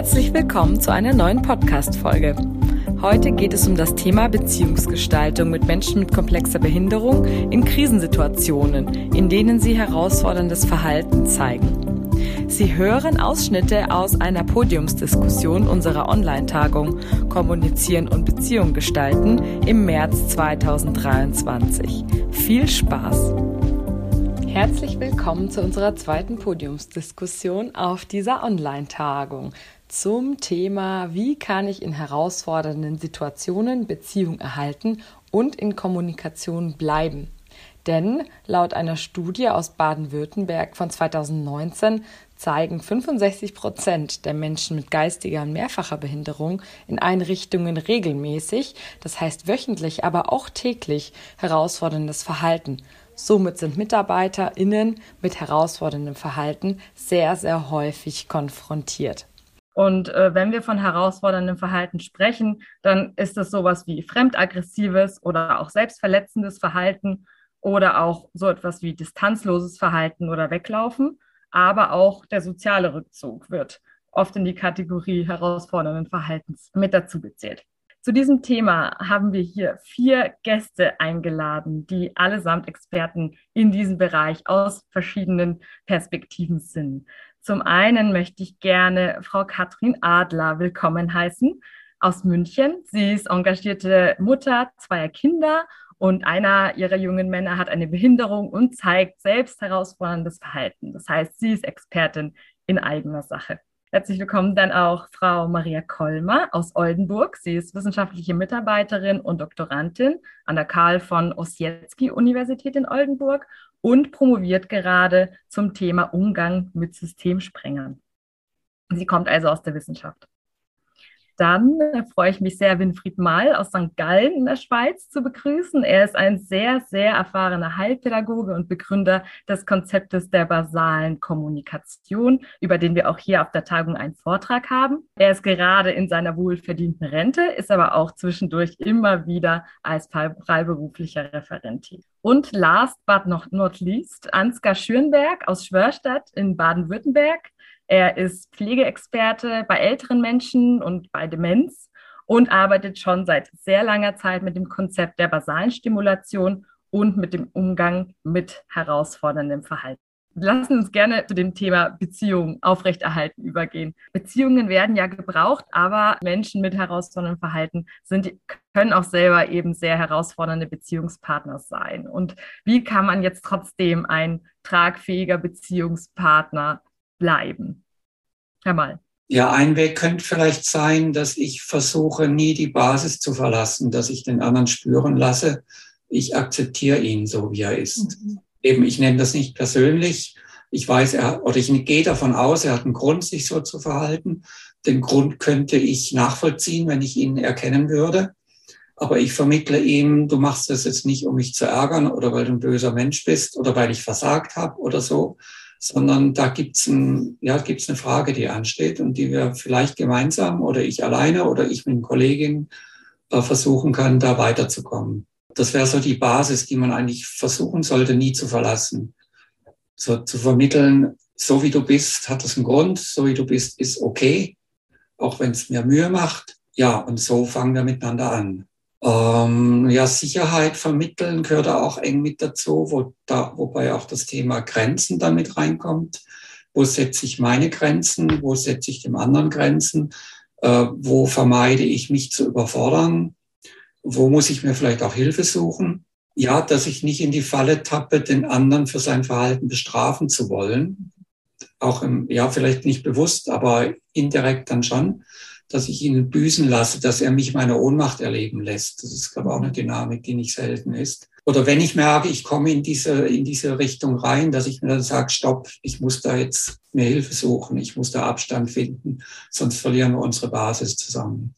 Herzlich willkommen zu einer neuen Podcast-Folge. Heute geht es um das Thema Beziehungsgestaltung mit Menschen mit komplexer Behinderung in Krisensituationen, in denen sie herausforderndes Verhalten zeigen. Sie hören Ausschnitte aus einer Podiumsdiskussion unserer Online-Tagung Kommunizieren und Beziehung gestalten im März 2023. Viel Spaß! Herzlich willkommen zu unserer zweiten Podiumsdiskussion auf dieser Online-Tagung zum Thema, wie kann ich in herausfordernden Situationen Beziehung erhalten und in Kommunikation bleiben. Denn laut einer Studie aus Baden-Württemberg von 2019 zeigen 65 Prozent der Menschen mit geistiger und mehrfacher Behinderung in Einrichtungen regelmäßig, das heißt wöchentlich, aber auch täglich herausforderndes Verhalten Somit sind MitarbeiterInnen mit herausforderndem Verhalten sehr, sehr häufig konfrontiert. Und äh, wenn wir von herausforderndem Verhalten sprechen, dann ist es sowas wie fremdaggressives oder auch selbstverletzendes Verhalten oder auch so etwas wie distanzloses Verhalten oder Weglaufen. Aber auch der soziale Rückzug wird oft in die Kategorie herausfordernden Verhaltens mit dazu gezählt. Zu diesem Thema haben wir hier vier Gäste eingeladen, die allesamt Experten in diesem Bereich aus verschiedenen Perspektiven sind. Zum einen möchte ich gerne Frau Katrin Adler willkommen heißen aus München. Sie ist engagierte Mutter zweier Kinder und einer ihrer jungen Männer hat eine Behinderung und zeigt selbst herausforderndes Verhalten. Das heißt, sie ist Expertin in eigener Sache. Herzlich willkommen dann auch Frau Maria Kolmer aus Oldenburg. Sie ist wissenschaftliche Mitarbeiterin und Doktorandin an der Karl von Ossietzky Universität in Oldenburg und promoviert gerade zum Thema Umgang mit Systemsprengern. Sie kommt also aus der Wissenschaft. Dann freue ich mich sehr, Winfried Mahl aus St. Gallen in der Schweiz zu begrüßen. Er ist ein sehr, sehr erfahrener Heilpädagoge und Begründer des Konzeptes der basalen Kommunikation, über den wir auch hier auf der Tagung einen Vortrag haben. Er ist gerade in seiner wohlverdienten Rente, ist aber auch zwischendurch immer wieder als freiberuflicher Referent. Und last but not least, Ansgar Schürnberg aus Schwörstadt in Baden-Württemberg. Er ist Pflegeexperte bei älteren Menschen und bei Demenz und arbeitet schon seit sehr langer Zeit mit dem Konzept der basalen Stimulation und mit dem Umgang mit herausforderndem Verhalten. Lassen uns gerne zu dem Thema Beziehungen aufrechterhalten übergehen. Beziehungen werden ja gebraucht, aber Menschen mit herausforderndem Verhalten sind, können auch selber eben sehr herausfordernde Beziehungspartner sein. Und wie kann man jetzt trotzdem ein tragfähiger Beziehungspartner bleiben. Herr Mal. Ja, ein Weg könnte vielleicht sein, dass ich versuche, nie die Basis zu verlassen, dass ich den anderen spüren lasse. Ich akzeptiere ihn so, wie er ist. Mhm. Eben, ich nenne das nicht persönlich. Ich weiß, er, oder ich gehe davon aus, er hat einen Grund, sich so zu verhalten. Den Grund könnte ich nachvollziehen, wenn ich ihn erkennen würde. Aber ich vermittle ihm, du machst das jetzt nicht, um mich zu ärgern oder weil du ein böser Mensch bist oder weil ich versagt habe oder so, sondern da gibt's ein, ja, gibt's eine Frage, die ansteht und die wir vielleicht gemeinsam oder ich alleine oder ich mit Kollegin äh, versuchen kann, da weiterzukommen. Das wäre so die Basis, die man eigentlich versuchen sollte, nie zu verlassen. So zu vermitteln, so wie du bist, hat das einen Grund, so wie du bist, ist okay, auch wenn es mir Mühe macht. Ja, und so fangen wir miteinander an. Ähm, ja, Sicherheit vermitteln gehört da auch eng mit dazu, wo da, wobei auch das Thema Grenzen damit reinkommt. Wo setze ich meine Grenzen? Wo setze ich dem anderen Grenzen? Äh, wo vermeide ich mich zu überfordern? Wo muss ich mir vielleicht auch Hilfe suchen? Ja, dass ich nicht in die Falle tappe, den anderen für sein Verhalten bestrafen zu wollen. Auch im, ja, vielleicht nicht bewusst, aber indirekt dann schon dass ich ihn büßen lasse, dass er mich meine Ohnmacht erleben lässt. Das ist, glaube ich, auch eine Dynamik, die nicht selten ist. Oder wenn ich merke, ich komme in diese, in diese Richtung rein, dass ich mir dann sage, stopp, ich muss da jetzt mir Hilfe suchen, ich muss da Abstand finden, sonst verlieren wir unsere Basis zusammen.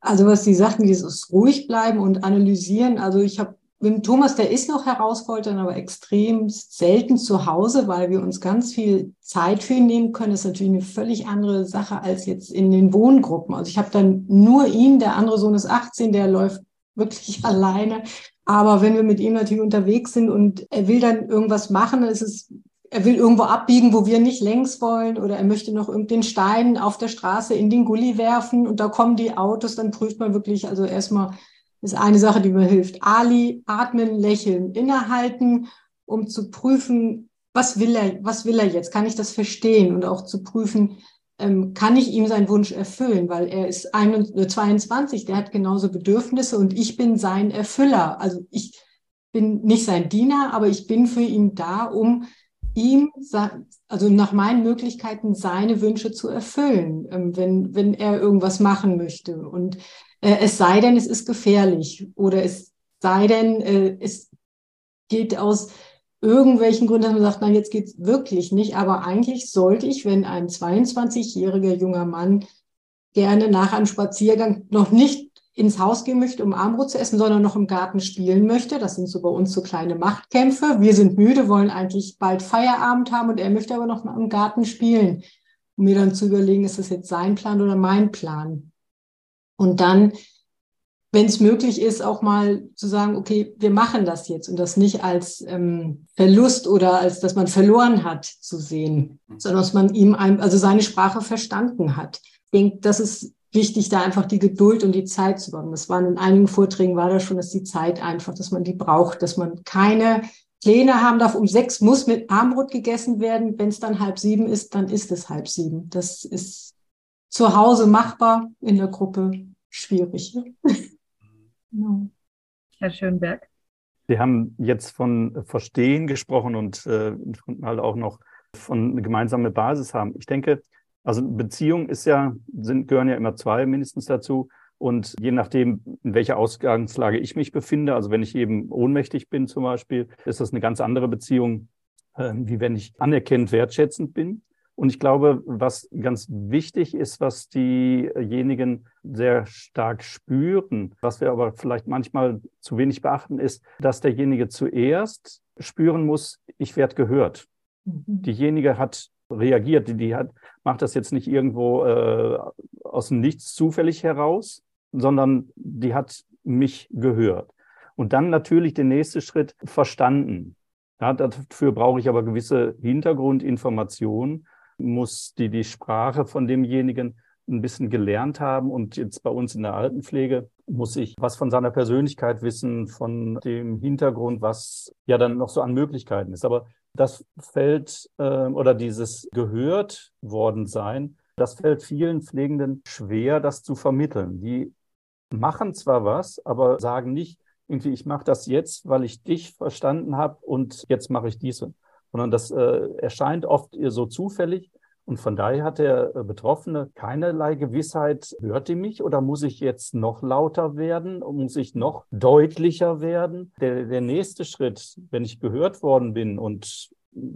Also was Sie sagten, dieses ruhig bleiben und analysieren. Also ich habe Wim Thomas, der ist noch herausfordernd, aber extrem selten zu Hause, weil wir uns ganz viel Zeit für ihn nehmen können. Das ist natürlich eine völlig andere Sache als jetzt in den Wohngruppen. Also ich habe dann nur ihn, der andere Sohn ist 18, der läuft wirklich alleine. Aber wenn wir mit ihm natürlich unterwegs sind und er will dann irgendwas machen, dann ist es er will irgendwo abbiegen, wo wir nicht längs wollen oder er möchte noch den Stein auf der Straße in den Gully werfen und da kommen die Autos, dann prüft man wirklich, also erstmal ist eine Sache, die mir hilft. Ali, atmen, lächeln, innehalten, um zu prüfen, was will er, was will er jetzt? Kann ich das verstehen? Und auch zu prüfen, ähm, kann ich ihm seinen Wunsch erfüllen? Weil er ist 22, der hat genauso Bedürfnisse und ich bin sein Erfüller. Also ich bin nicht sein Diener, aber ich bin für ihn da, um ihm, also nach meinen Möglichkeiten, seine Wünsche zu erfüllen, ähm, wenn, wenn er irgendwas machen möchte. Und es sei denn, es ist gefährlich oder es sei denn, äh, es geht aus irgendwelchen Gründen, dass man sagt, nein, jetzt geht's wirklich nicht. Aber eigentlich sollte ich, wenn ein 22-jähriger junger Mann gerne nach einem Spaziergang noch nicht ins Haus gehen möchte, um Armbrot zu essen, sondern noch im Garten spielen möchte. Das sind so bei uns so kleine Machtkämpfe. Wir sind müde, wollen eigentlich bald Feierabend haben und er möchte aber noch mal im Garten spielen. Um mir dann zu überlegen, ist das jetzt sein Plan oder mein Plan? Und dann, wenn es möglich ist, auch mal zu sagen, okay, wir machen das jetzt und das nicht als ähm, Verlust oder als, dass man verloren hat zu sehen, sondern dass man ihm, ein, also seine Sprache verstanden hat. Ich denke, das ist wichtig, da einfach die Geduld und die Zeit zu haben. Das waren in einigen Vorträgen war das schon, dass die Zeit einfach, dass man die braucht, dass man keine Pläne haben darf. Um sechs muss mit Armbrot gegessen werden. Wenn es dann halb sieben ist, dann ist es halb sieben. Das ist zu Hause machbar, in der Gruppe schwierig. genau. Herr Schönberg. Sie haben jetzt von Verstehen gesprochen und äh, halt auch noch von eine gemeinsame Basis haben. Ich denke, also Beziehung ist ja, sind, gehören ja immer zwei mindestens dazu. Und je nachdem, in welcher Ausgangslage ich mich befinde, also wenn ich eben ohnmächtig bin zum Beispiel, ist das eine ganz andere Beziehung, äh, wie wenn ich anerkennend wertschätzend bin. Und ich glaube, was ganz wichtig ist, was diejenigen sehr stark spüren, was wir aber vielleicht manchmal zu wenig beachten, ist, dass derjenige zuerst spüren muss, ich werde gehört. Mhm. Diejenige hat reagiert. Die, die hat, macht das jetzt nicht irgendwo äh, aus dem Nichts zufällig heraus, sondern die hat mich gehört. Und dann natürlich den nächsten Schritt verstanden. Ja, dafür brauche ich aber gewisse Hintergrundinformationen, muss die, die Sprache von demjenigen ein bisschen gelernt haben. Und jetzt bei uns in der Altenpflege muss ich was von seiner Persönlichkeit wissen, von dem Hintergrund, was ja dann noch so an Möglichkeiten ist. Aber das fällt äh, oder dieses gehört worden sein, das fällt vielen Pflegenden schwer, das zu vermitteln. Die machen zwar was, aber sagen nicht, irgendwie, ich mache das jetzt, weil ich dich verstanden habe und jetzt mache ich dies. Sondern das äh, erscheint oft so zufällig und von daher hat der äh, Betroffene keinerlei Gewissheit, hört die mich oder muss ich jetzt noch lauter werden? Muss ich noch deutlicher werden? Der, der nächste Schritt, wenn ich gehört worden bin und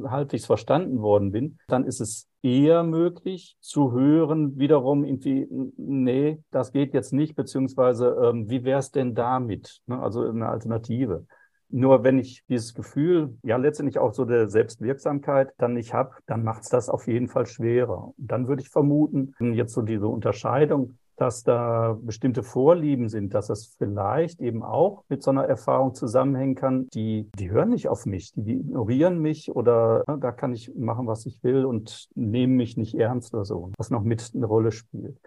halbwegs verstanden worden bin, dann ist es eher möglich zu hören, wiederum irgendwie, nee, das geht jetzt nicht, beziehungsweise ähm, wie wäre es denn damit? Ne? Also eine Alternative. Nur wenn ich dieses Gefühl, ja letztendlich auch so der Selbstwirksamkeit dann nicht habe, dann macht es das auf jeden Fall schwerer. Und dann würde ich vermuten, jetzt so diese Unterscheidung, dass da bestimmte Vorlieben sind, dass es vielleicht eben auch mit so einer Erfahrung zusammenhängen kann, die, die hören nicht auf mich, die, die ignorieren mich oder ne, da kann ich machen, was ich will und nehmen mich nicht ernst oder so, was noch mit eine Rolle spielt.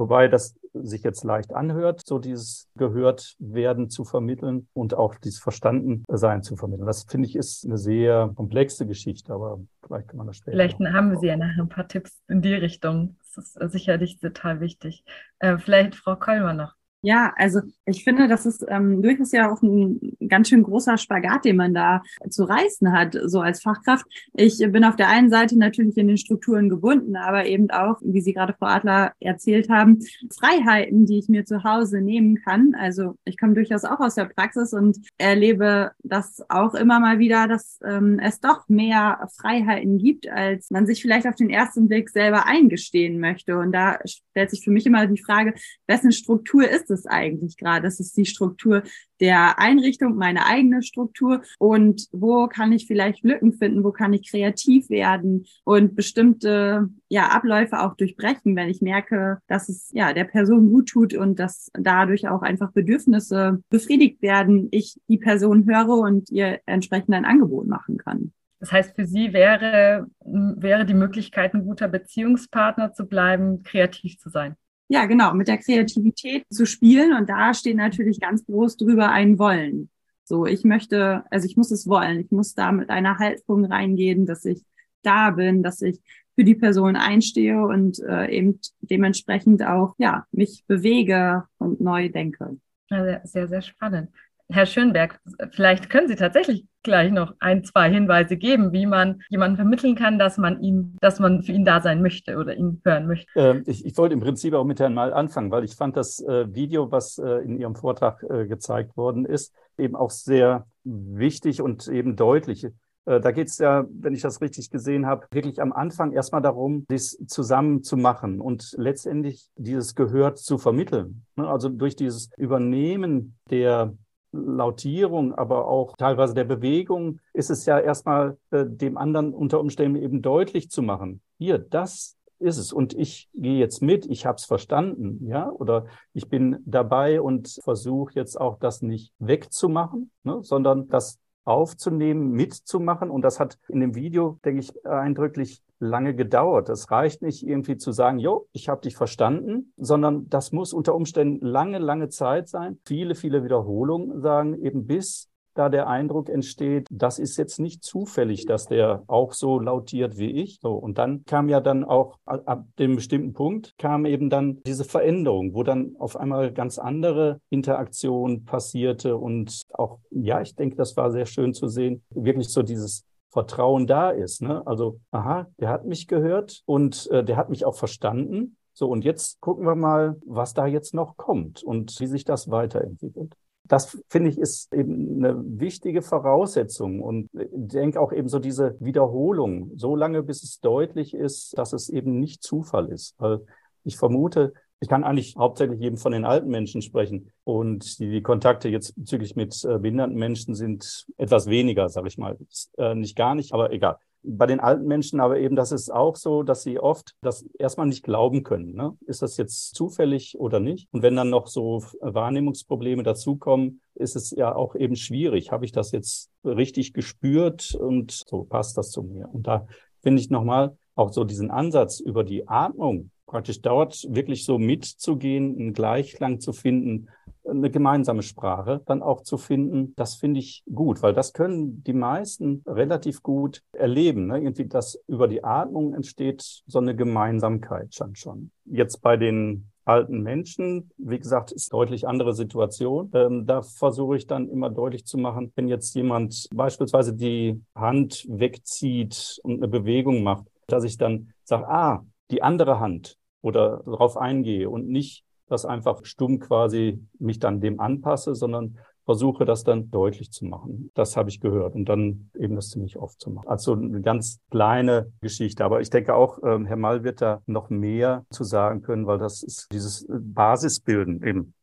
Wobei das sich jetzt leicht anhört, so dieses gehört werden zu vermitteln und auch dieses verstanden sein zu vermitteln. Das finde ich ist eine sehr komplexe Geschichte, aber vielleicht kann man das später. Vielleicht haben Sie ja nachher ein paar Tipps in die Richtung. Das ist sicherlich total wichtig. Äh, vielleicht Frau Kollmer noch. Ja, also ich finde, das ist ähm, durchaus ja auch ein ganz schön großer Spagat, den man da zu reißen hat, so als Fachkraft. Ich bin auf der einen Seite natürlich in den Strukturen gebunden, aber eben auch, wie Sie gerade Frau Adler erzählt haben, Freiheiten, die ich mir zu Hause nehmen kann. Also ich komme durchaus auch aus der Praxis und erlebe das auch immer mal wieder, dass ähm, es doch mehr Freiheiten gibt, als man sich vielleicht auf den ersten Blick selber eingestehen möchte. Und da stellt sich für mich immer die Frage, wessen Struktur ist es eigentlich gerade? Das ist die Struktur der Einrichtung, meine eigene Struktur und wo kann ich vielleicht Lücken finden, wo kann ich kreativ werden und bestimmte ja, Abläufe auch durchbrechen, wenn ich merke, dass es ja der Person gut tut und dass dadurch auch einfach Bedürfnisse befriedigt werden, ich die Person höre und ihr entsprechend ein Angebot machen kann. Das heißt, für Sie wäre, wäre die Möglichkeit, ein guter Beziehungspartner zu bleiben, kreativ zu sein. Ja, genau, mit der Kreativität zu spielen. Und da steht natürlich ganz groß drüber ein Wollen. So, ich möchte, also ich muss es wollen. Ich muss da mit einer Haltung reingehen, dass ich da bin, dass ich für die Person einstehe und äh, eben dementsprechend auch ja mich bewege und neu denke. Sehr, sehr, sehr spannend. Herr Schönberg, vielleicht können Sie tatsächlich gleich noch ein, zwei Hinweise geben, wie man jemanden vermitteln kann, dass man ihn, dass man für ihn da sein möchte oder ihn hören möchte. Ähm, ich, ich, wollte im Prinzip auch mit Herrn Mal anfangen, weil ich fand das äh, Video, was äh, in Ihrem Vortrag äh, gezeigt worden ist, eben auch sehr wichtig und eben deutlich. Äh, da geht es ja, wenn ich das richtig gesehen habe, wirklich am Anfang erstmal darum, das zusammen zu machen und letztendlich dieses Gehört zu vermitteln. Ne, also durch dieses Übernehmen der Lautierung, aber auch teilweise der Bewegung, ist es ja erstmal äh, dem anderen unter Umständen eben deutlich zu machen. Hier, das ist es. Und ich gehe jetzt mit, ich habe es verstanden, ja, oder ich bin dabei und versuche jetzt auch das nicht wegzumachen, ne, sondern das aufzunehmen, mitzumachen. Und das hat in dem Video, denke ich, eindrücklich lange gedauert. Es reicht nicht irgendwie zu sagen, jo, ich habe dich verstanden, sondern das muss unter Umständen lange, lange Zeit sein. Viele, viele Wiederholungen sagen, eben bis da der Eindruck entsteht, das ist jetzt nicht zufällig, dass der auch so lautiert wie ich. So, und dann kam ja dann auch ab dem bestimmten Punkt kam eben dann diese Veränderung, wo dann auf einmal ganz andere Interaktion passierte und auch, ja, ich denke, das war sehr schön zu sehen, wirklich so dieses Vertrauen da ist. Ne? Also, aha, der hat mich gehört und äh, der hat mich auch verstanden. So, und jetzt gucken wir mal, was da jetzt noch kommt und wie sich das weiterentwickelt das finde ich ist eben eine wichtige Voraussetzung und denke auch eben so diese Wiederholung, so lange bis es deutlich ist, dass es eben nicht Zufall ist. Weil ich vermute, ich kann eigentlich hauptsächlich eben von den alten Menschen sprechen und die, die Kontakte jetzt bezüglich mit äh, behinderten Menschen sind etwas weniger, sage ich mal. Äh, nicht gar nicht, aber egal bei den alten Menschen aber eben, das ist auch so, dass sie oft das erstmal nicht glauben können. Ne? Ist das jetzt zufällig oder nicht? Und wenn dann noch so Wahrnehmungsprobleme dazukommen, ist es ja auch eben schwierig. Habe ich das jetzt richtig gespürt und so passt das zu mir? Und da finde ich nochmal auch so diesen Ansatz über die Atmung praktisch dort wirklich so mitzugehen, einen Gleichklang zu finden, eine gemeinsame Sprache dann auch zu finden, das finde ich gut, weil das können die meisten relativ gut erleben. Ne? Irgendwie, dass über die Atmung entsteht so eine Gemeinsamkeit schon schon. Jetzt bei den alten Menschen, wie gesagt, ist deutlich andere Situation. Ähm, da versuche ich dann immer deutlich zu machen, wenn jetzt jemand beispielsweise die Hand wegzieht und eine Bewegung macht, dass ich dann sage, ah, die andere Hand oder darauf eingehe und nicht das einfach stumm quasi mich dann dem anpasse, sondern versuche das dann deutlich zu machen. Das habe ich gehört und dann eben das ziemlich oft zu machen. Also eine ganz kleine Geschichte. Aber ich denke auch, ähm, Herr Mall wird da noch mehr zu sagen können, weil das ist dieses Basisbilden eben.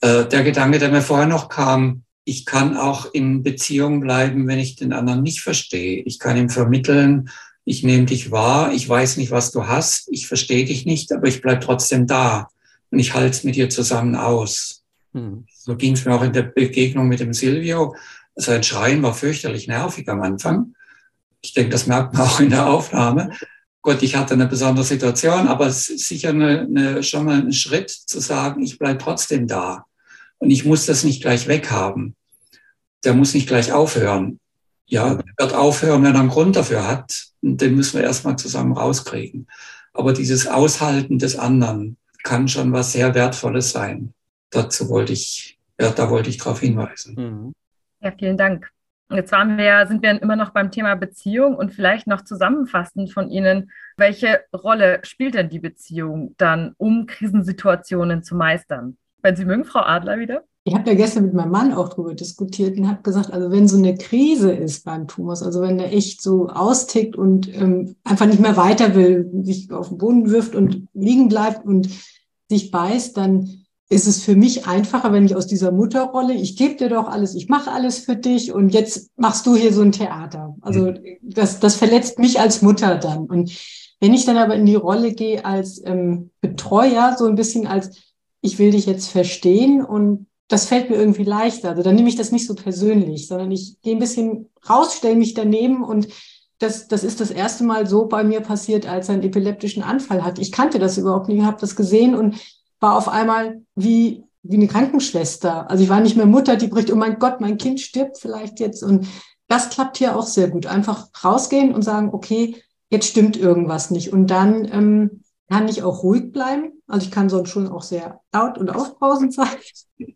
Äh, der Gedanke, der mir vorher noch kam, ich kann auch in Beziehung bleiben, wenn ich den anderen nicht verstehe. Ich kann ihm vermitteln, ich nehme dich wahr, ich weiß nicht, was du hast, ich verstehe dich nicht, aber ich bleib trotzdem da und ich halte es mit dir zusammen aus. Mhm. So ging es mir auch in der Begegnung mit dem Silvio. Sein Schreien war fürchterlich nervig am Anfang. Ich denke, das merkt man auch in der Aufnahme. Gott, ich hatte eine besondere Situation, aber es ist sicher eine, eine, schon mal ein Schritt zu sagen, ich bleib trotzdem da. Und ich muss das nicht gleich weghaben. Der muss nicht gleich aufhören. Ja, wird aufhören, wenn er einen Grund dafür hat. Und den müssen wir erstmal zusammen rauskriegen. Aber dieses Aushalten des anderen kann schon was sehr Wertvolles sein. Dazu wollte ich, ja, da wollte ich darauf hinweisen. Mhm. Ja, vielen Dank. Jetzt waren wir, sind wir immer noch beim Thema Beziehung und vielleicht noch zusammenfassend von Ihnen, welche Rolle spielt denn die Beziehung dann, um Krisensituationen zu meistern? Wenn Sie mögen, Frau Adler wieder. Ich habe ja gestern mit meinem Mann auch darüber diskutiert und habe gesagt, also wenn so eine Krise ist beim Thomas, also wenn der echt so austickt und ähm, einfach nicht mehr weiter will, sich auf den Boden wirft und liegen bleibt und sich beißt, dann ist es für mich einfacher, wenn ich aus dieser Mutterrolle, ich gebe dir doch alles, ich mache alles für dich und jetzt machst du hier so ein Theater. Also mhm. das, das verletzt mich als Mutter dann. Und wenn ich dann aber in die Rolle gehe als ähm, Betreuer, so ein bisschen als, ich will dich jetzt verstehen und das fällt mir irgendwie leichter. Also dann nehme ich das nicht so persönlich, sondern ich gehe ein bisschen raus, stelle mich daneben und das, das ist das erste Mal so bei mir passiert, als er einen epileptischen Anfall hat. Ich kannte das überhaupt nicht, habe das gesehen und war auf einmal wie, wie eine Krankenschwester. Also ich war nicht mehr Mutter, die bricht, oh mein Gott, mein Kind stirbt vielleicht jetzt. Und das klappt hier auch sehr gut. Einfach rausgehen und sagen, okay, jetzt stimmt irgendwas nicht. Und dann ähm, kann ich auch ruhig bleiben. Also ich kann sonst schon auch sehr laut und aufbrausend sein.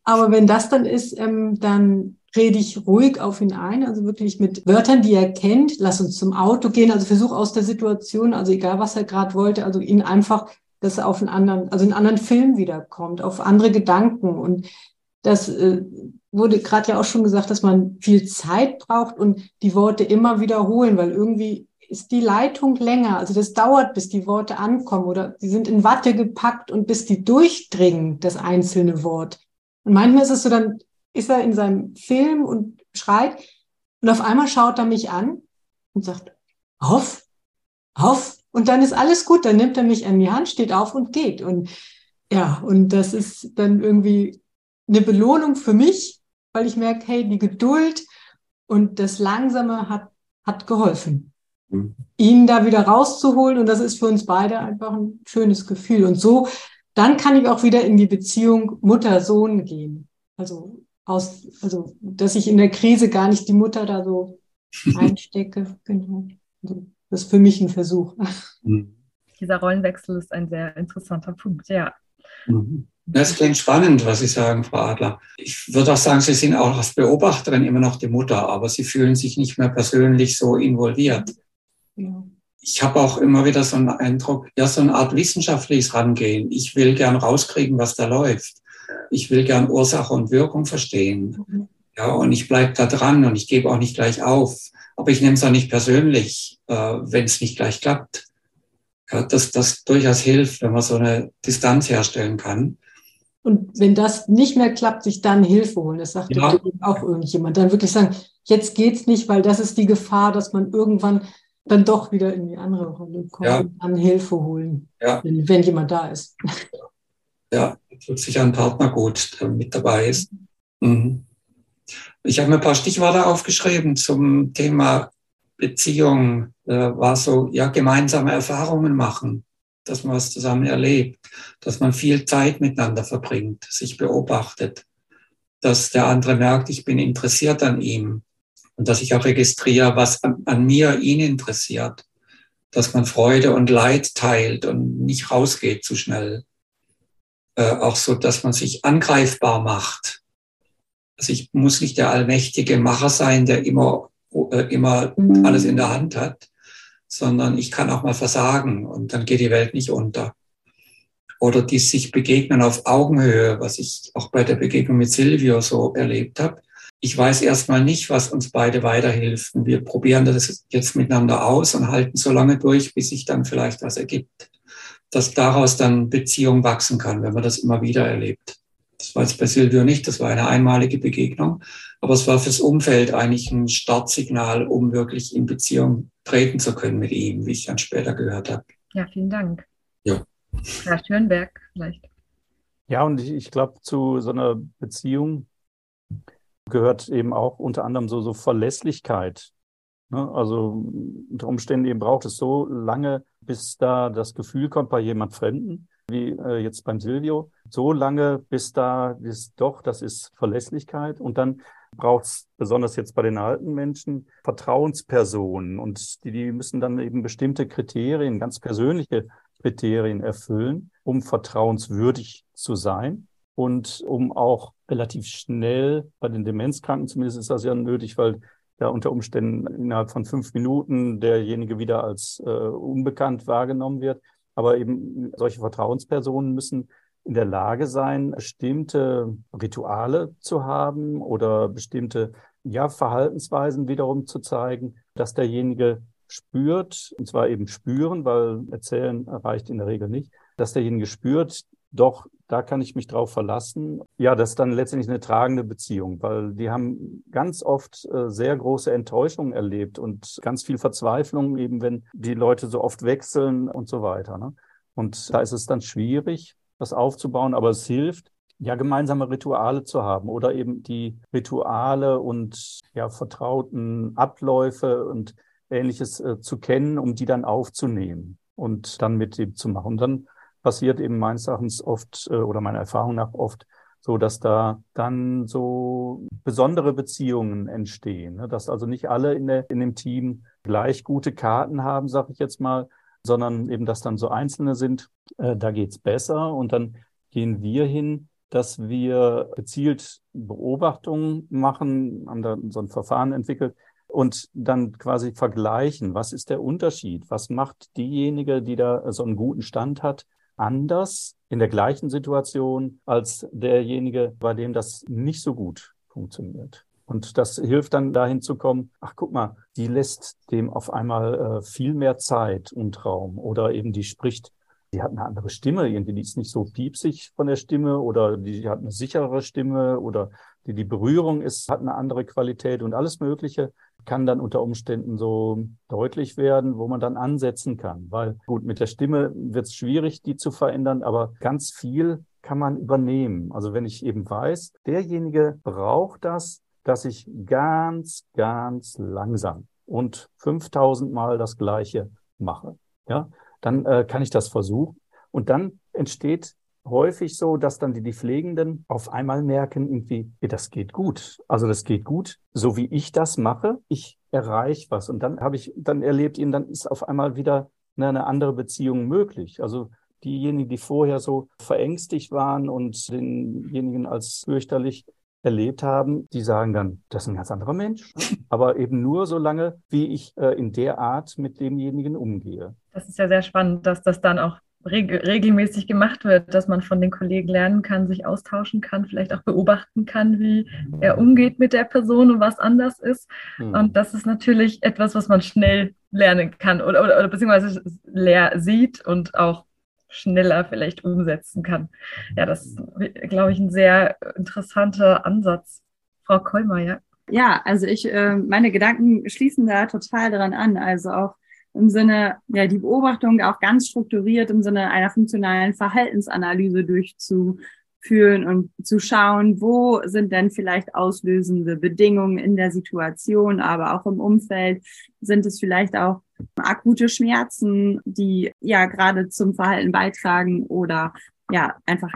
Aber wenn das dann ist, ähm, dann rede ich ruhig auf ihn ein, also wirklich mit Wörtern, die er kennt. Lass uns zum Auto gehen. Also versuch aus der Situation, also egal was er gerade wollte, also ihn einfach, dass er auf einen anderen, also einen anderen Film wiederkommt, auf andere Gedanken. Und das äh, wurde gerade ja auch schon gesagt, dass man viel Zeit braucht und die Worte immer wiederholen, weil irgendwie ist die Leitung länger. Also das dauert, bis die Worte ankommen oder die sind in Watte gepackt und bis die durchdringen, das einzelne Wort. Und manchmal ist es so, dann ist er in seinem Film und schreit und auf einmal schaut er mich an und sagt, auf, auf. Und dann ist alles gut, dann nimmt er mich an die Hand, steht auf und geht. Und ja, und das ist dann irgendwie eine Belohnung für mich, weil ich merke, hey, die Geduld und das Langsame hat, hat geholfen. Ihn da wieder rauszuholen. Und das ist für uns beide einfach ein schönes Gefühl. Und so, dann kann ich auch wieder in die Beziehung Mutter-Sohn gehen. Also aus, also, dass ich in der Krise gar nicht die Mutter da so einstecke. Genau. Also, das ist für mich ein Versuch. Mhm. Dieser Rollenwechsel ist ein sehr interessanter Punkt, ja. Mhm. Das klingt spannend, was Sie sagen, Frau Adler. Ich würde auch sagen, Sie sind auch als Beobachterin immer noch die Mutter, aber Sie fühlen sich nicht mehr persönlich so involviert. Ich habe auch immer wieder so einen Eindruck, ja, so eine Art wissenschaftliches Rangehen. Ich will gern rauskriegen, was da läuft. Ich will gern Ursache und Wirkung verstehen. Mhm. Ja, und ich bleibe da dran und ich gebe auch nicht gleich auf. Aber ich nehme es auch nicht persönlich, äh, wenn es nicht gleich klappt. Ja, dass das durchaus hilft, wenn man so eine Distanz herstellen kann. Und wenn das nicht mehr klappt, sich dann Hilfe holen. Das sagt ja. auch irgendjemand. Dann wirklich sagen, jetzt geht's nicht, weil das ist die Gefahr, dass man irgendwann dann doch wieder in die andere Rolle kommen ja. und dann Hilfe holen, ja. wenn, wenn, jemand da ist. Ja, tut sich ein Partner gut, der mit dabei ist. Mhm. Ich habe mir ein paar Stichworte aufgeschrieben zum Thema Beziehung. Da war so, ja, gemeinsame Erfahrungen machen, dass man was zusammen erlebt, dass man viel Zeit miteinander verbringt, sich beobachtet, dass der andere merkt, ich bin interessiert an ihm, und dass ich auch registriere, was an, an mir ihn interessiert, dass man Freude und Leid teilt und nicht rausgeht zu schnell. Äh, auch so, dass man sich angreifbar macht. Also ich muss nicht der allmächtige Macher sein, der immer, äh, immer mhm. alles in der Hand hat, sondern ich kann auch mal versagen und dann geht die Welt nicht unter. Oder die sich begegnen auf Augenhöhe, was ich auch bei der Begegnung mit Silvio so erlebt habe ich weiß erstmal nicht, was uns beide weiterhilft. Und wir probieren das jetzt miteinander aus und halten so lange durch, bis sich dann vielleicht was ergibt. Dass daraus dann Beziehung wachsen kann, wenn man das immer wieder erlebt. Das war jetzt bei Silvio nicht, das war eine einmalige Begegnung. Aber es war fürs Umfeld eigentlich ein Startsignal, um wirklich in Beziehung treten zu können mit ihm, wie ich dann später gehört habe. Ja, vielen Dank. Ja. Herr Schönberg vielleicht. Ja, und ich, ich glaube, zu so einer Beziehung gehört eben auch unter anderem so, so Verlässlichkeit. Ne? Also unter Umständen eben braucht es so lange, bis da das Gefühl kommt bei jemand Fremden, wie äh, jetzt beim Silvio, so lange, bis da ist doch, das ist Verlässlichkeit. Und dann braucht es besonders jetzt bei den alten Menschen Vertrauenspersonen und die, die müssen dann eben bestimmte Kriterien, ganz persönliche Kriterien erfüllen, um vertrauenswürdig zu sein und um auch relativ schnell, bei den Demenzkranken zumindest ist das ja nötig, weil ja unter Umständen innerhalb von fünf Minuten derjenige wieder als äh, unbekannt wahrgenommen wird. Aber eben solche Vertrauenspersonen müssen in der Lage sein, bestimmte Rituale zu haben oder bestimmte ja, Verhaltensweisen wiederum zu zeigen, dass derjenige spürt, und zwar eben spüren, weil erzählen reicht in der Regel nicht, dass derjenige spürt, doch, da kann ich mich drauf verlassen. Ja, das ist dann letztendlich eine tragende Beziehung, weil die haben ganz oft äh, sehr große Enttäuschungen erlebt und ganz viel Verzweiflung, eben wenn die Leute so oft wechseln und so weiter. Ne? Und da ist es dann schwierig, das aufzubauen, aber es hilft, ja, gemeinsame Rituale zu haben oder eben die Rituale und ja, vertrauten Abläufe und ähnliches äh, zu kennen, um die dann aufzunehmen und dann mit dem zu machen. Und dann passiert eben meines Erachtens oft äh, oder meiner Erfahrung nach oft so, dass da dann so besondere Beziehungen entstehen, ne? dass also nicht alle in, der, in dem Team gleich gute Karten haben, sage ich jetzt mal, sondern eben, dass dann so Einzelne sind, äh, da geht's besser und dann gehen wir hin, dass wir gezielt Beobachtungen machen, haben da so ein Verfahren entwickelt und dann quasi vergleichen, was ist der Unterschied, was macht diejenige, die da so einen guten Stand hat, anders in der gleichen Situation als derjenige, bei dem das nicht so gut funktioniert. Und das hilft dann dahin zu kommen, ach guck mal, die lässt dem auf einmal äh, viel mehr Zeit und Raum oder eben die spricht, die hat eine andere Stimme, irgendwie die ist nicht so piepsig von der Stimme oder die hat eine sichere Stimme oder die, die Berührung ist, hat eine andere Qualität und alles Mögliche kann dann unter Umständen so deutlich werden, wo man dann ansetzen kann. Weil gut, mit der Stimme wird es schwierig, die zu verändern, aber ganz viel kann man übernehmen. Also wenn ich eben weiß, derjenige braucht das, dass ich ganz, ganz langsam und 5000 Mal das Gleiche mache. Ja, dann äh, kann ich das versuchen. Und dann entsteht häufig so, dass dann die, die Pflegenden auf einmal merken, irgendwie, das geht gut. Also das geht gut, so wie ich das mache. Ich erreiche was. Und dann habe ich dann erlebt ihn, dann ist auf einmal wieder eine, eine andere Beziehung möglich. Also diejenigen, die vorher so verängstigt waren und denjenigen als fürchterlich erlebt haben, die sagen dann, das ist ein ganz anderer Mensch, aber eben nur so lange, wie ich äh, in der Art mit demjenigen umgehe. Das ist ja sehr spannend, dass das dann auch reg regelmäßig gemacht wird, dass man von den Kollegen lernen kann, sich austauschen kann, vielleicht auch beobachten kann, wie er umgeht mit der Person und was anders ist. Mhm. Und das ist natürlich etwas, was man schnell lernen kann oder, oder, oder beziehungsweise leer sieht und auch schneller vielleicht umsetzen kann. Ja, das ist, glaube ich, ein sehr interessanter Ansatz. Frau Kollmeier. Ja, also ich, äh, meine Gedanken schließen da total dran an. Also auch im Sinne, ja, die Beobachtung auch ganz strukturiert im Sinne einer funktionalen Verhaltensanalyse durchzuführen und zu schauen, wo sind denn vielleicht auslösende Bedingungen in der Situation, aber auch im Umfeld. Sind es vielleicht auch akute Schmerzen, die ja gerade zum Verhalten beitragen oder ja, einfach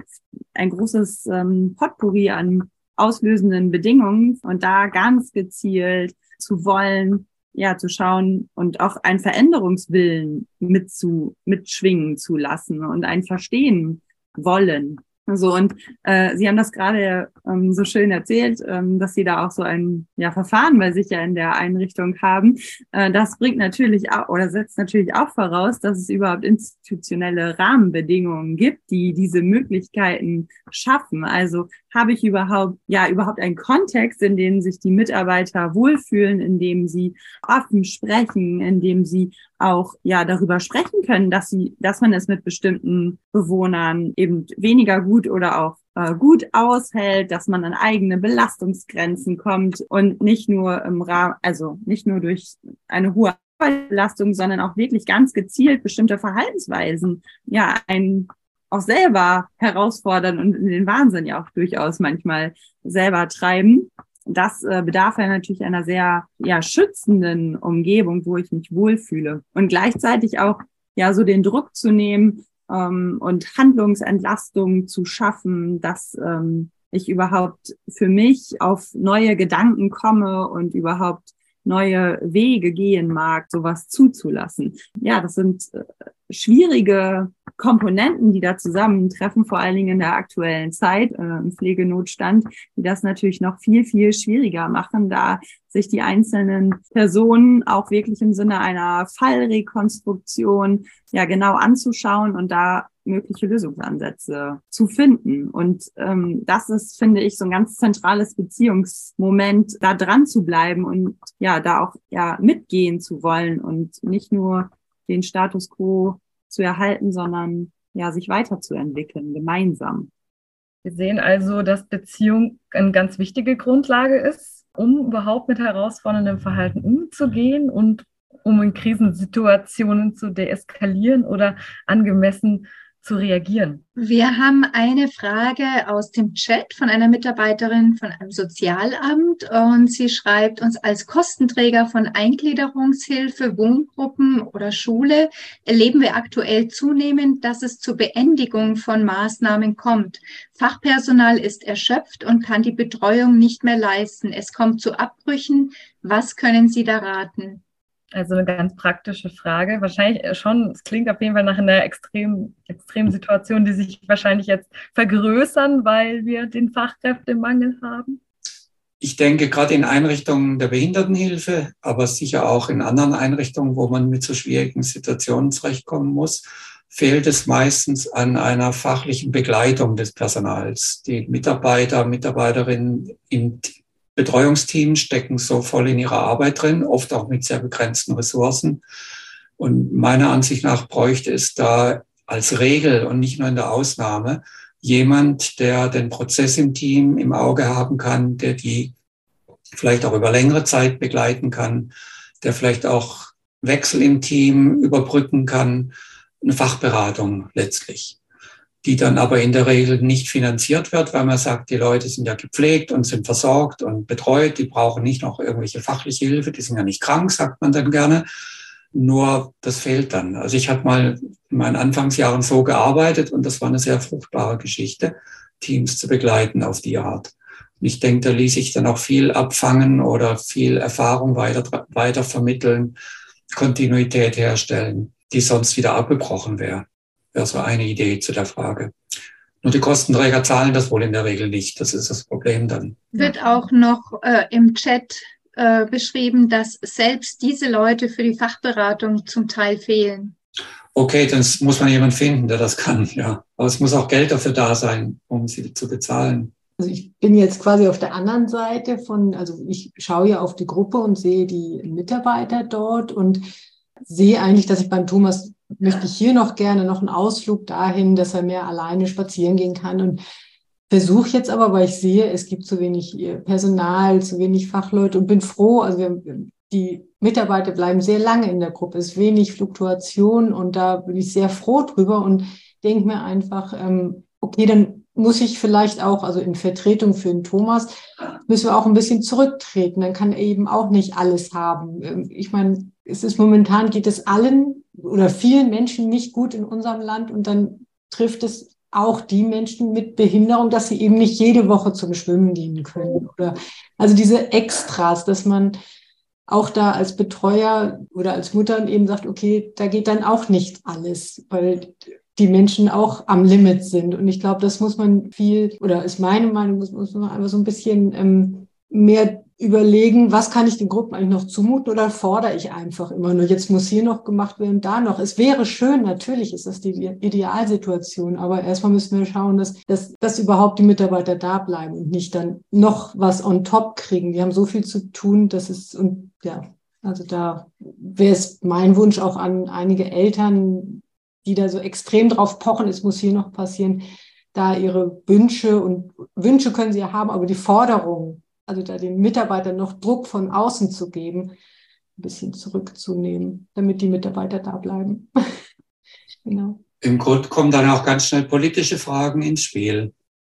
ein großes ähm, Potpourri an auslösenden Bedingungen und da ganz gezielt zu wollen, ja, zu schauen und auch einen Veränderungswillen mitzu, mitschwingen zu lassen und ein Verstehen wollen so, und äh, Sie haben das gerade ähm, so schön erzählt, ähm, dass Sie da auch so ein ja, Verfahren bei sich ja in der Einrichtung haben. Äh, das bringt natürlich auch oder setzt natürlich auch voraus, dass es überhaupt institutionelle Rahmenbedingungen gibt, die diese Möglichkeiten schaffen. Also habe ich überhaupt, ja, überhaupt einen Kontext, in dem sich die Mitarbeiter wohlfühlen, in dem sie offen sprechen, in dem sie auch, ja, darüber sprechen können, dass sie, dass man es mit bestimmten Bewohnern eben weniger gut oder auch äh, gut aushält, dass man an eigene Belastungsgrenzen kommt und nicht nur im Rahmen, also nicht nur durch eine hohe Belastung, sondern auch wirklich ganz gezielt bestimmte Verhaltensweisen, ja, ein auch selber herausfordern und in den Wahnsinn ja auch durchaus manchmal selber treiben. Das äh, bedarf ja natürlich einer sehr ja schützenden Umgebung, wo ich mich wohlfühle und gleichzeitig auch ja so den Druck zu nehmen ähm, und Handlungsentlastung zu schaffen, dass ähm, ich überhaupt für mich auf neue Gedanken komme und überhaupt neue Wege gehen mag, sowas zuzulassen. Ja, das sind äh, schwierige Komponenten, die da zusammentreffen, vor allen Dingen in der aktuellen Zeit äh, im Pflegenotstand, die das natürlich noch viel, viel schwieriger machen, da sich die einzelnen Personen auch wirklich im Sinne einer Fallrekonstruktion ja genau anzuschauen und da mögliche Lösungsansätze zu finden. Und ähm, das ist, finde ich, so ein ganz zentrales Beziehungsmoment, da dran zu bleiben und ja, da auch ja mitgehen zu wollen und nicht nur den Status quo zu erhalten, sondern ja, sich weiterzuentwickeln, gemeinsam. Wir sehen also, dass Beziehung eine ganz wichtige Grundlage ist, um überhaupt mit herausforderndem Verhalten umzugehen und um in Krisensituationen zu deeskalieren oder angemessen zu reagieren. Wir haben eine Frage aus dem Chat von einer Mitarbeiterin von einem Sozialamt und sie schreibt uns als Kostenträger von Eingliederungshilfe, Wohngruppen oder Schule erleben wir aktuell zunehmend, dass es zur Beendigung von Maßnahmen kommt. Fachpersonal ist erschöpft und kann die Betreuung nicht mehr leisten. Es kommt zu Abbrüchen. Was können Sie da raten? Also eine ganz praktische Frage. Wahrscheinlich äh, schon, es klingt auf jeden Fall nach einer extremen extrem Situation, die sich wahrscheinlich jetzt vergrößern, weil wir den Fachkräftemangel haben. Ich denke, gerade in Einrichtungen der Behindertenhilfe, aber sicher auch in anderen Einrichtungen, wo man mit so schwierigen Situationen zurechtkommen muss, fehlt es meistens an einer fachlichen Begleitung des Personals. Die Mitarbeiter, Mitarbeiterinnen im Betreuungsteams stecken so voll in ihrer Arbeit drin, oft auch mit sehr begrenzten Ressourcen. Und meiner Ansicht nach bräuchte es da als Regel und nicht nur in der Ausnahme jemand, der den Prozess im Team im Auge haben kann, der die vielleicht auch über längere Zeit begleiten kann, der vielleicht auch Wechsel im Team überbrücken kann, eine Fachberatung letztlich die dann aber in der Regel nicht finanziert wird, weil man sagt, die Leute sind ja gepflegt und sind versorgt und betreut, die brauchen nicht noch irgendwelche fachliche Hilfe, die sind ja nicht krank, sagt man dann gerne. Nur das fehlt dann. Also ich habe mal in meinen Anfangsjahren so gearbeitet und das war eine sehr fruchtbare Geschichte, Teams zu begleiten auf die Art. Und ich denke, da ließ sich dann auch viel abfangen oder viel Erfahrung weiter, weiter vermitteln, Kontinuität herstellen, die sonst wieder abgebrochen wäre wäre so eine Idee zu der Frage. Nur die Kostenträger zahlen das wohl in der Regel nicht. Das ist das Problem dann. Wird auch noch äh, im Chat äh, beschrieben, dass selbst diese Leute für die Fachberatung zum Teil fehlen. Okay, dann muss man jemanden finden, der das kann, ja. Aber es muss auch Geld dafür da sein, um sie zu bezahlen. Also ich bin jetzt quasi auf der anderen Seite von, also ich schaue ja auf die Gruppe und sehe die Mitarbeiter dort und sehe eigentlich, dass ich beim Thomas möchte ich hier noch gerne noch einen Ausflug dahin, dass er mehr alleine spazieren gehen kann und versuche jetzt aber, weil ich sehe, es gibt zu wenig äh, Personal, zu wenig Fachleute und bin froh, also wir, die Mitarbeiter bleiben sehr lange in der Gruppe, es ist wenig Fluktuation und da bin ich sehr froh drüber und denke mir einfach, ähm, okay, dann muss ich vielleicht auch, also in Vertretung für den Thomas, müssen wir auch ein bisschen zurücktreten. Dann kann er eben auch nicht alles haben. Ähm, ich meine, es ist momentan geht es allen oder vielen Menschen nicht gut in unserem Land und dann trifft es auch die Menschen mit Behinderung, dass sie eben nicht jede Woche zum Schwimmen gehen können oder also diese Extras, dass man auch da als Betreuer oder als Mutter eben sagt, okay, da geht dann auch nicht alles, weil die Menschen auch am Limit sind. Und ich glaube, das muss man viel, oder ist meine Meinung, muss, muss man einfach so ein bisschen ähm, mehr überlegen, was kann ich den Gruppen eigentlich noch zumuten oder fordere ich einfach immer nur, jetzt muss hier noch gemacht werden, da noch. Es wäre schön, natürlich ist das die Idealsituation, aber erstmal müssen wir schauen, dass, dass, dass überhaupt die Mitarbeiter da bleiben und nicht dann noch was on top kriegen. Die haben so viel zu tun, dass es, und ja, also da wäre es mein Wunsch auch an einige Eltern, die da so extrem drauf pochen, es muss hier noch passieren, da ihre Wünsche und Wünsche können sie ja haben, aber die Forderungen also da den Mitarbeitern noch Druck von außen zu geben, ein bisschen zurückzunehmen, damit die Mitarbeiter da bleiben. genau. Im Grunde kommen dann auch ganz schnell politische Fragen ins Spiel.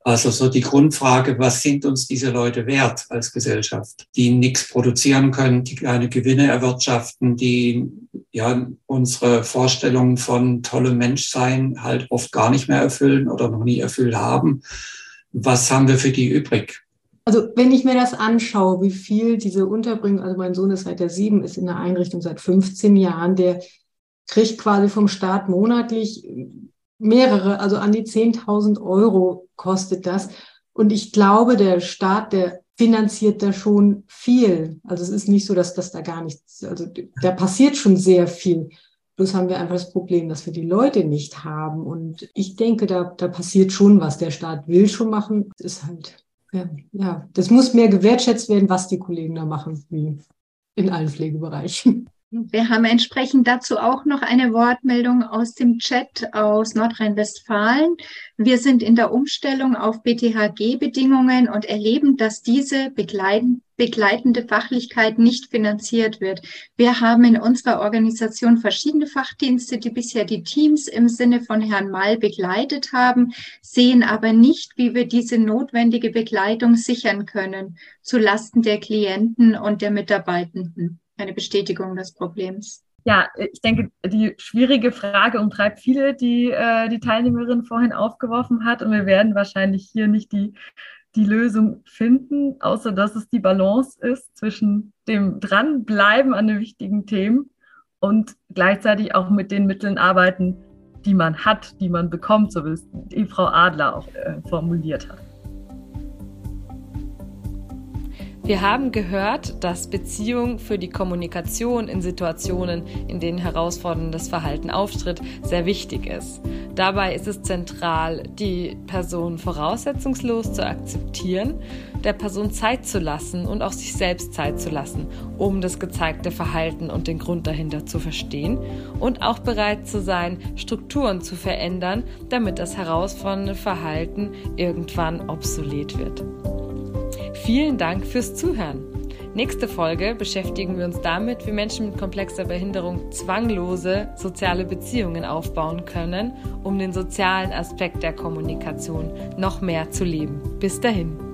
Also so die Grundfrage, was sind uns diese Leute wert als Gesellschaft, die nichts produzieren können, die keine Gewinne erwirtschaften, die ja unsere Vorstellungen von tollem Menschsein halt oft gar nicht mehr erfüllen oder noch nie erfüllt haben. Was haben wir für die übrig? Also wenn ich mir das anschaue, wie viel diese Unterbringung, also mein Sohn ist seit der sieben, ist in der Einrichtung seit 15 Jahren, der kriegt quasi vom Staat monatlich mehrere, also an die 10.000 Euro kostet das. Und ich glaube, der Staat, der finanziert da schon viel. Also es ist nicht so, dass das da gar nichts, also da passiert schon sehr viel. Bloß haben wir einfach das Problem, dass wir die Leute nicht haben. Und ich denke, da, da passiert schon was. Der Staat will schon machen. Ist halt ja, das muss mehr gewertschätzt werden, was die Kollegen da machen, wie in allen Pflegebereichen. Wir haben entsprechend dazu auch noch eine Wortmeldung aus dem Chat aus Nordrhein-Westfalen. Wir sind in der Umstellung auf BTHG-Bedingungen und erleben, dass diese begleiten, begleitende Fachlichkeit nicht finanziert wird. Wir haben in unserer Organisation verschiedene Fachdienste, die bisher die Teams im Sinne von Herrn Mall begleitet haben, sehen aber nicht, wie wir diese notwendige Begleitung sichern können zu Lasten der Klienten und der Mitarbeitenden. Eine Bestätigung des Problems. Ja, ich denke, die schwierige Frage umtreibt viele, die äh, die Teilnehmerin vorhin aufgeworfen hat. Und wir werden wahrscheinlich hier nicht die die Lösung finden, außer dass es die Balance ist zwischen dem Dranbleiben an den wichtigen Themen und gleichzeitig auch mit den Mitteln arbeiten, die man hat, die man bekommt, so wie es die Frau Adler auch äh, formuliert hat. Wir haben gehört, dass Beziehung für die Kommunikation in Situationen, in denen herausforderndes Verhalten auftritt, sehr wichtig ist. Dabei ist es zentral, die Person voraussetzungslos zu akzeptieren, der Person Zeit zu lassen und auch sich selbst Zeit zu lassen, um das gezeigte Verhalten und den Grund dahinter zu verstehen und auch bereit zu sein, Strukturen zu verändern, damit das herausfordernde Verhalten irgendwann obsolet wird. Vielen Dank fürs Zuhören. Nächste Folge beschäftigen wir uns damit, wie Menschen mit komplexer Behinderung zwanglose soziale Beziehungen aufbauen können, um den sozialen Aspekt der Kommunikation noch mehr zu leben. Bis dahin.